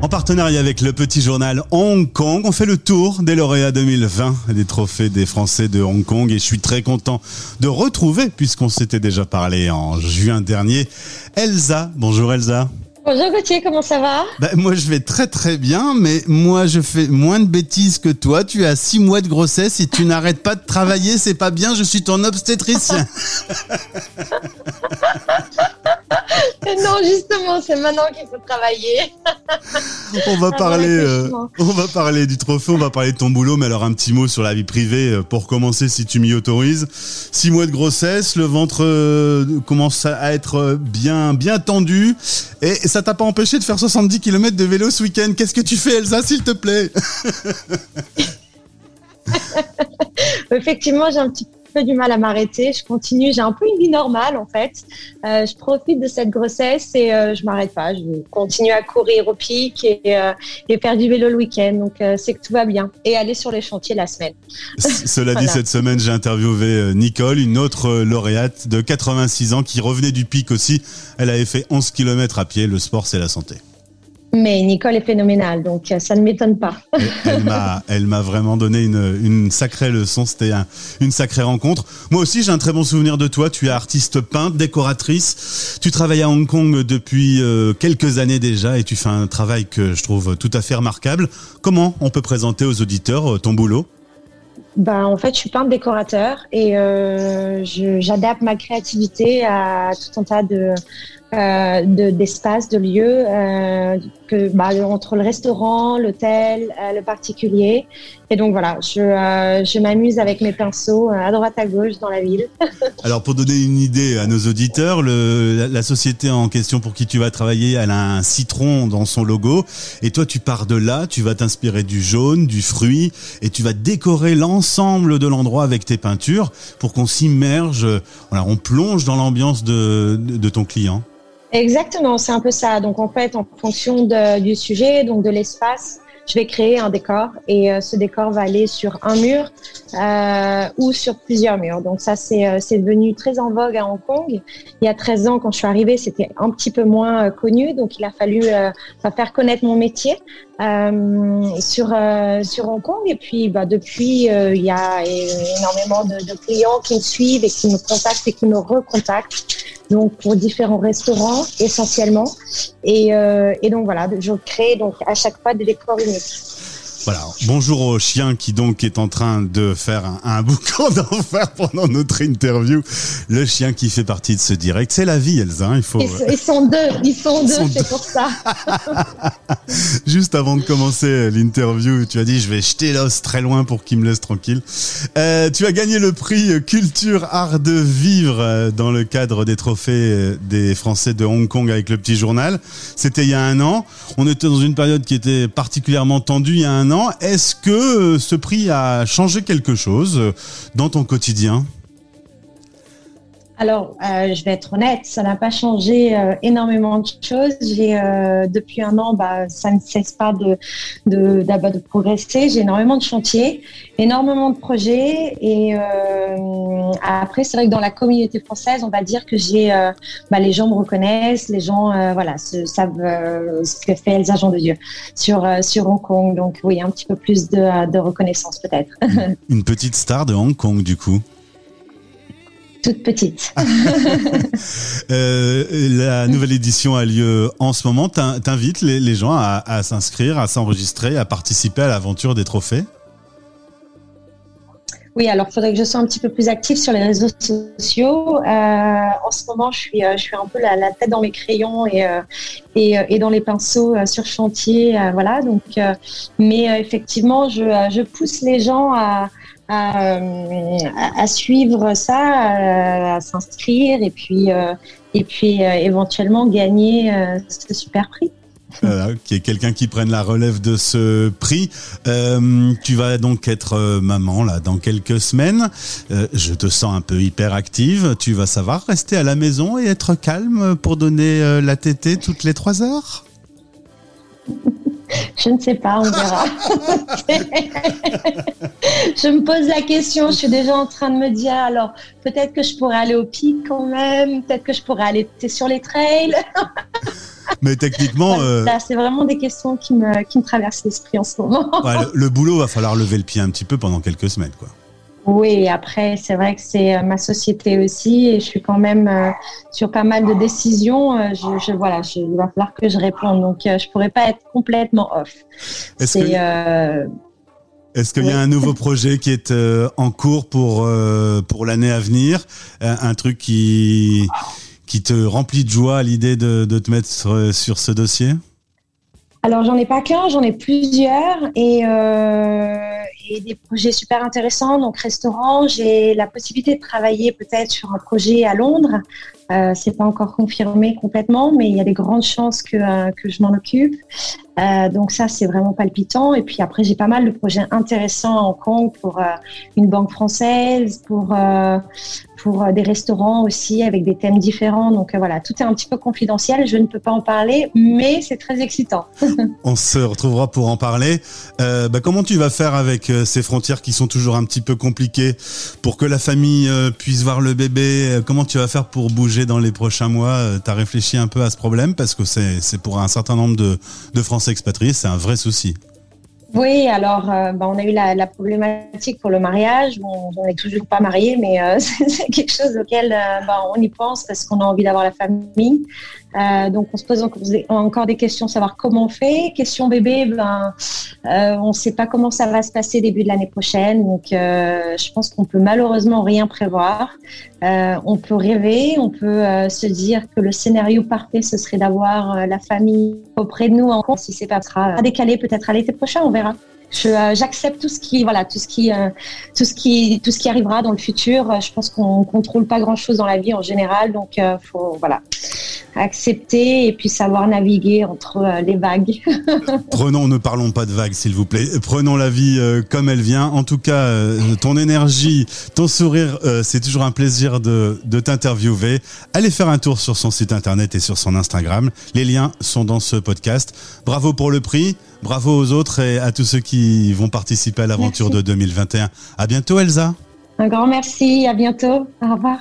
En partenariat avec le petit journal Hong Kong, on fait le tour des lauréats 2020 des trophées des Français de Hong Kong et je suis très content de retrouver, puisqu'on s'était déjà parlé en juin dernier, Elsa. Bonjour Elsa. Bonjour Gauthier, comment ça va? Bah, Moi je vais très très bien, mais moi je fais moins de bêtises que toi. Tu as six mois de grossesse et tu n'arrêtes pas de travailler, c'est pas bien, je suis ton obstétricien. non, justement, c'est maintenant qu'il faut travailler. on va parler, euh, on va parler du trophée, on va parler de ton boulot, mais alors un petit mot sur la vie privée euh, pour commencer, si tu m'y autorises. Six mois de grossesse, le ventre euh, commence à être bien, bien tendu, et ça t'a pas empêché de faire 70 km de vélo ce week-end. Qu'est-ce que tu fais, Elsa, s'il te plaît? Effectivement, j'ai un petit peu du mal à m'arrêter. Je continue, j'ai un peu une vie normale en fait. Euh, je profite de cette grossesse et euh, je m'arrête pas. Je continue à courir au pic et, euh, et faire du vélo le week-end. Donc c'est que tout va bien. Et aller sur les chantiers la semaine. Cela dit, cette semaine, j'ai interviewé Nicole, une autre lauréate de 86 ans qui revenait du pic aussi. Elle avait fait 11 km à pied. Le sport, c'est la santé. Mais Nicole est phénoménale, donc euh, ça ne m'étonne pas. elle m'a, vraiment donné une, sacrée leçon. C'était une sacrée rencontre. Moi aussi, j'ai un très bon souvenir de toi. Tu es artiste peintre, décoratrice. Tu travailles à Hong Kong depuis euh, quelques années déjà et tu fais un travail que je trouve tout à fait remarquable. Comment on peut présenter aux auditeurs euh, ton boulot? Ben, en fait, je suis peintre décorateur et j'adapte ma créativité à tout un tas de, euh, d'espace, de, lieux, euh, que, bah, entre le restaurant, l'hôtel, euh, le particulier. Et donc voilà, je, euh, je m'amuse avec mes pinceaux à droite à gauche dans la ville. Alors pour donner une idée à nos auditeurs, le, la, société en question pour qui tu vas travailler, elle a un citron dans son logo. Et toi, tu pars de là, tu vas t'inspirer du jaune, du fruit, et tu vas décorer l'ensemble de l'endroit avec tes peintures pour qu'on s'immerge, on plonge dans l'ambiance de, de, de ton client. Exactement, c'est un peu ça. Donc en fait, en fonction de, du sujet, donc de l'espace, je vais créer un décor et euh, ce décor va aller sur un mur euh, ou sur plusieurs murs. Donc ça, c'est euh, devenu très en vogue à Hong Kong. Il y a 13 ans, quand je suis arrivée, c'était un petit peu moins euh, connu, donc il a fallu faire connaître mon métier sur sur Hong Kong. Et puis, bah, depuis, il y a énormément de, de clients qui me suivent et qui me contactent et qui me recontactent donc pour différents restaurants essentiellement. Et, euh, et donc voilà, je crée donc à chaque fois des décors uniques. Voilà. Bonjour au chien qui donc est en train de faire un, un boucan d'enfer pendant notre interview. Le chien qui fait partie de ce direct, c'est la vie, Elsa. Hein, il faut. Ils, sont deux. Ils sont deux. C'est pour ça. Juste avant de commencer l'interview, tu as dit je vais jeter l'os très loin pour qu'il me laisse tranquille. Euh, tu as gagné le prix Culture Art de Vivre euh, dans le cadre des trophées euh, des Français de Hong Kong avec le Petit Journal. C'était il y a un an. On était dans une période qui était particulièrement tendue il y a un Est-ce que euh, ce prix a changé quelque chose euh, dans ton quotidien? Alors, euh, je vais être honnête, ça n'a pas changé énormément de choses. J'ai depuis un an, bah, ça ne cesse pas de de, progresser. J'ai énormément de chantiers, énormément de projets, et après, c'est vrai que dans la communauté française, on va dire que j'ai, euh, bah, les gens me reconnaissent, les gens, euh, voilà, savent euh, ce que fait Elsa Jean de Dieu sur sur Hong Kong. Donc oui, un petit peu plus de, de reconnaissance peut-être. Une petite star de Hong Kong du coup. Toute petite. la nouvelle édition a lieu en ce moment. T'invites les, les gens à, à s'inscrire, à s'enregistrer, à participer à l'aventure des trophées? Oui, alors il faudrait que je sois un petit peu plus active sur les réseaux sociaux. Euh, en ce moment, je suis, euh, je suis un peu la, tête dans mes crayons et, euh, et, dans les pinceaux sur chantier. voilà, donc, mais effectivement, je, je, pousse les gens à, à, suivre ça, à, s'inscrire et puis, et puis éventuellement gagner ce super prix. Voilà, qui est quelqu'un qui prenne la relève de ce prix. Euh, tu vas donc être euh, maman là dans quelques semaines. Euh, je te sens un peu hyperactive. Tu vas savoir rester à la maison et être calme pour donner la tétée toutes les trois heures? Je ne sais pas, on verra. je me pose la question, je suis déjà en train de me dire, alors peut-être que je pourrais aller au pic quand même, peut-être que je pourrais aller sur les trails. Mais techniquement, euh, c'est vraiment des questions qui me, qui me traversent l'esprit en ce moment. le, le, boulot va falloir lever le pied un petit peu pendant quelques semaines, quoi. Oui, après, c'est vrai que c'est euh, ma société aussi et je suis quand même euh, sur pas mal de décisions. Euh, je, je, voilà, je, il va falloir que je réponde. Donc, je pourrais pas être complètement off. Est-ce qu'il est y a un nouveau projet qui est en cours pour, pour l'année à venir? Un truc qui, qui te remplit de joie à l'idée de, de te mettre sur ce dossier? Alors j'en ai pas qu'un, j'en ai plusieurs et, des projets super intéressants. Donc restaurant, j'ai la possibilité de travailler peut-être sur un projet à Londres. Euh, c'est pas encore confirmé complètement, mais il y a des grandes chances que, euh, que je m'en occupe. Euh, donc ça, c'est vraiment palpitant. Et puis après, j'ai pas mal de projets intéressants à Hong Kong pour euh, une banque française, pour euh, pour des restaurants aussi avec des thèmes différents. Donc voilà, tout est un petit peu confidentiel. Je ne peux pas en parler, mais c'est très excitant. On se retrouvera pour en parler. Bah, comment tu vas faire avec ces frontières qui sont toujours un petit peu compliquées pour que la famille puisse voir le bébé? Comment tu vas faire pour bouger dans les prochains mois? Tu as réfléchi un peu à ce problème? Parce que c'est pour un certain nombre de, de Français c'est un vrai souci. Oui, alors euh, bah, on a eu la, problématique pour le mariage. on n'est toujours pas marié, mais euh, c'est quelque chose auquel euh, bah, on y pense parce qu'on a envie d'avoir la famille. Donc on se pose encore des questions, savoir comment on fait. Question bébé, ben, on ne sait pas comment ça va se passer début de l'année prochaine. Donc je pense qu'on peut malheureusement rien prévoir. on peut rêver, on peut se dire que le scénario parfait, ce serait d'avoir la famille auprès de nous. Encore, si c'est pas, sera décalé peut-être à l'été prochain. On euh, j'accepte tout ce qui, voilà, tout ce qui, euh, tout ce qui, tout ce qui arrivera dans le futur. Euh, je pense qu'on contrôle pas grand chose dans la vie en général, donc faut, voilà, accepter et puis savoir naviguer entre les vagues. Prenons, ne parlons pas de vagues, s'il vous plaît. Prenons la vie comme elle vient. En tout cas, ton énergie, ton sourire, c'est toujours un plaisir de, de t'interviewer. Allez faire un tour sur son site internet et sur son Instagram. Les liens sont dans ce podcast. Bravo pour le prix. Bravo aux autres et à tous ceux qui vont participer à l'aventure de 2021. À bientôt, Elsa. Un grand merci. À bientôt. Au revoir.